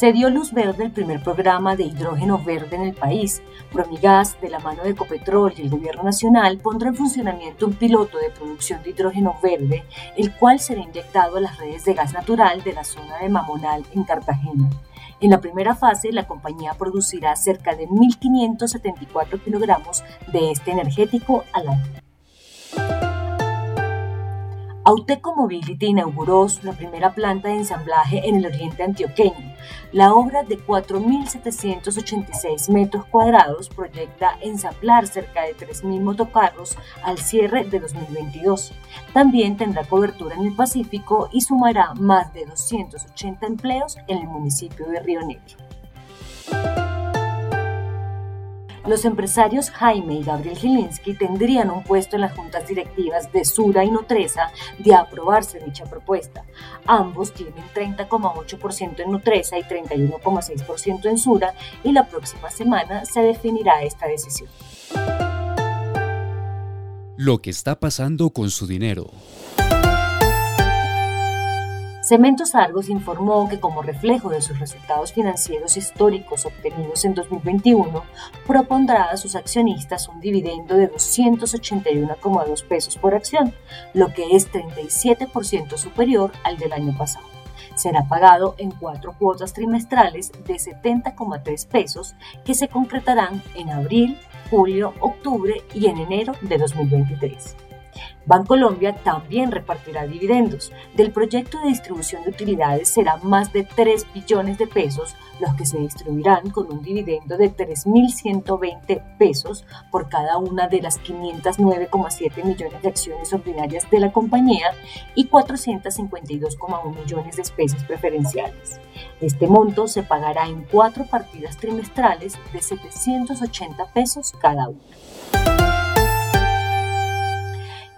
se dio luz verde el primer programa de hidrógeno verde en el país. Promigas, de la mano de Ecopetrol y el Gobierno Nacional, pondrá en funcionamiento un piloto de producción de hidrógeno verde, el cual será inyectado a las redes de gas natural de la zona de Mamonal, en Cartagena. En la primera fase, la compañía producirá cerca de 1.574 kilogramos de este energético al año. Auteco Mobility inauguró la primera planta de ensamblaje en el oriente antioqueño. La obra de 4.786 metros cuadrados proyecta ensamblar cerca de 3.000 motocarros al cierre de 2022. También tendrá cobertura en el Pacífico y sumará más de 280 empleos en el municipio de Río Negro. Los empresarios Jaime y Gabriel Gilinski tendrían un puesto en las juntas directivas de Sura y Nutresa de aprobarse dicha propuesta. Ambos tienen 30,8% en Nutresa y 31,6% en Sura y la próxima semana se definirá esta decisión. Lo que está pasando con su dinero. Cementos Argos informó que como reflejo de sus resultados financieros históricos obtenidos en 2021, propondrá a sus accionistas un dividendo de 281,2 pesos por acción, lo que es 37% superior al del año pasado. Será pagado en cuatro cuotas trimestrales de 70,3 pesos que se concretarán en abril, julio, octubre y en enero de 2023. Bancolombia también repartirá dividendos. Del proyecto de distribución de utilidades será más de 3 billones de pesos los que se distribuirán con un dividendo de 3.120 pesos por cada una de las 509,7 millones de acciones ordinarias de la compañía y 452,1 millones de especies preferenciales. Este monto se pagará en cuatro partidas trimestrales de 780 pesos cada una.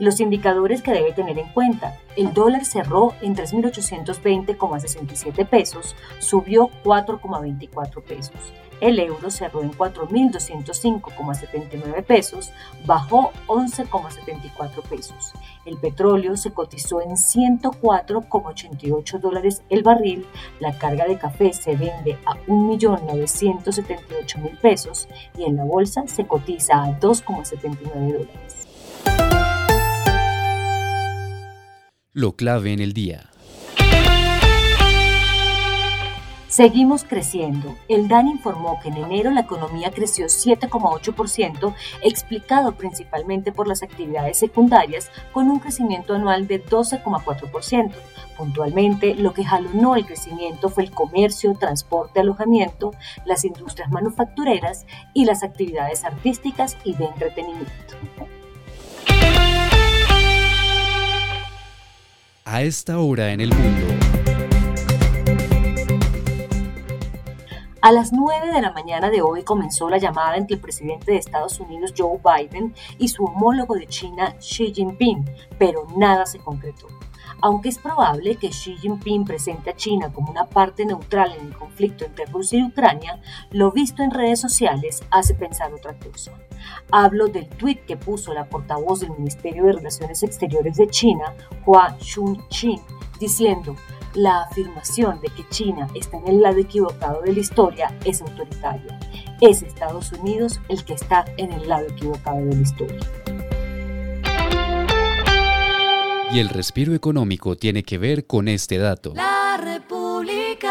Los indicadores que debe tener en cuenta. El dólar cerró en 3.820,67 pesos, subió 4,24 pesos. El euro cerró en 4.205,79 pesos, bajó 11,74 pesos. El petróleo se cotizó en 104,88 dólares el barril. La carga de café se vende a 1.978.000 pesos y en la bolsa se cotiza a 2,79 dólares. Lo clave en el día. Seguimos creciendo. El DAN informó que en enero la economía creció 7,8%, explicado principalmente por las actividades secundarias, con un crecimiento anual de 12,4%. Puntualmente, lo que jalonó el crecimiento fue el comercio, transporte, alojamiento, las industrias manufactureras y las actividades artísticas y de entretenimiento. A esta hora en el mundo. A las 9 de la mañana de hoy comenzó la llamada entre el presidente de Estados Unidos Joe Biden y su homólogo de China Xi Jinping, pero nada se concretó. Aunque es probable que Xi Jinping presente a China como una parte neutral en el conflicto entre Rusia y Ucrania, lo visto en redes sociales hace pensar otra cosa. Hablo del tuit que puso la portavoz del Ministerio de Relaciones Exteriores de China, Hua Chunying, diciendo, la afirmación de que China está en el lado equivocado de la historia es autoritaria. Es Estados Unidos el que está en el lado equivocado de la historia. Y el respiro económico tiene que ver con este dato. La República.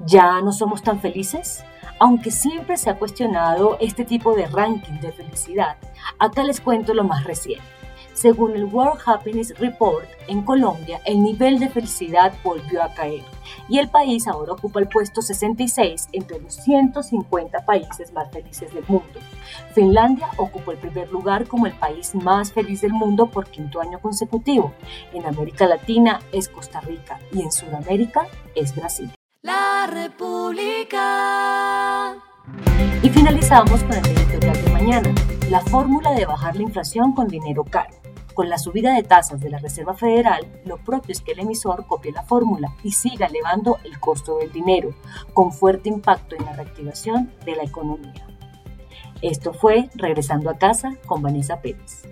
¿Ya no somos tan felices? Aunque siempre se ha cuestionado este tipo de ranking de felicidad, acá les cuento lo más reciente. Según el World Happiness Report, en Colombia el nivel de felicidad volvió a caer y el país ahora ocupa el puesto 66 entre los 150 países más felices del mundo. Finlandia ocupó el primer lugar como el país más feliz del mundo por quinto año consecutivo. En América Latina es Costa Rica y en Sudamérica es Brasil. La República. Y finalizamos con el editorial de mañana, la fórmula de bajar la inflación con dinero caro. Con la subida de tasas de la Reserva Federal, lo propio es que el emisor copie la fórmula y siga elevando el costo del dinero, con fuerte impacto en la reactivación de la economía. Esto fue Regresando a casa con Vanessa Pérez.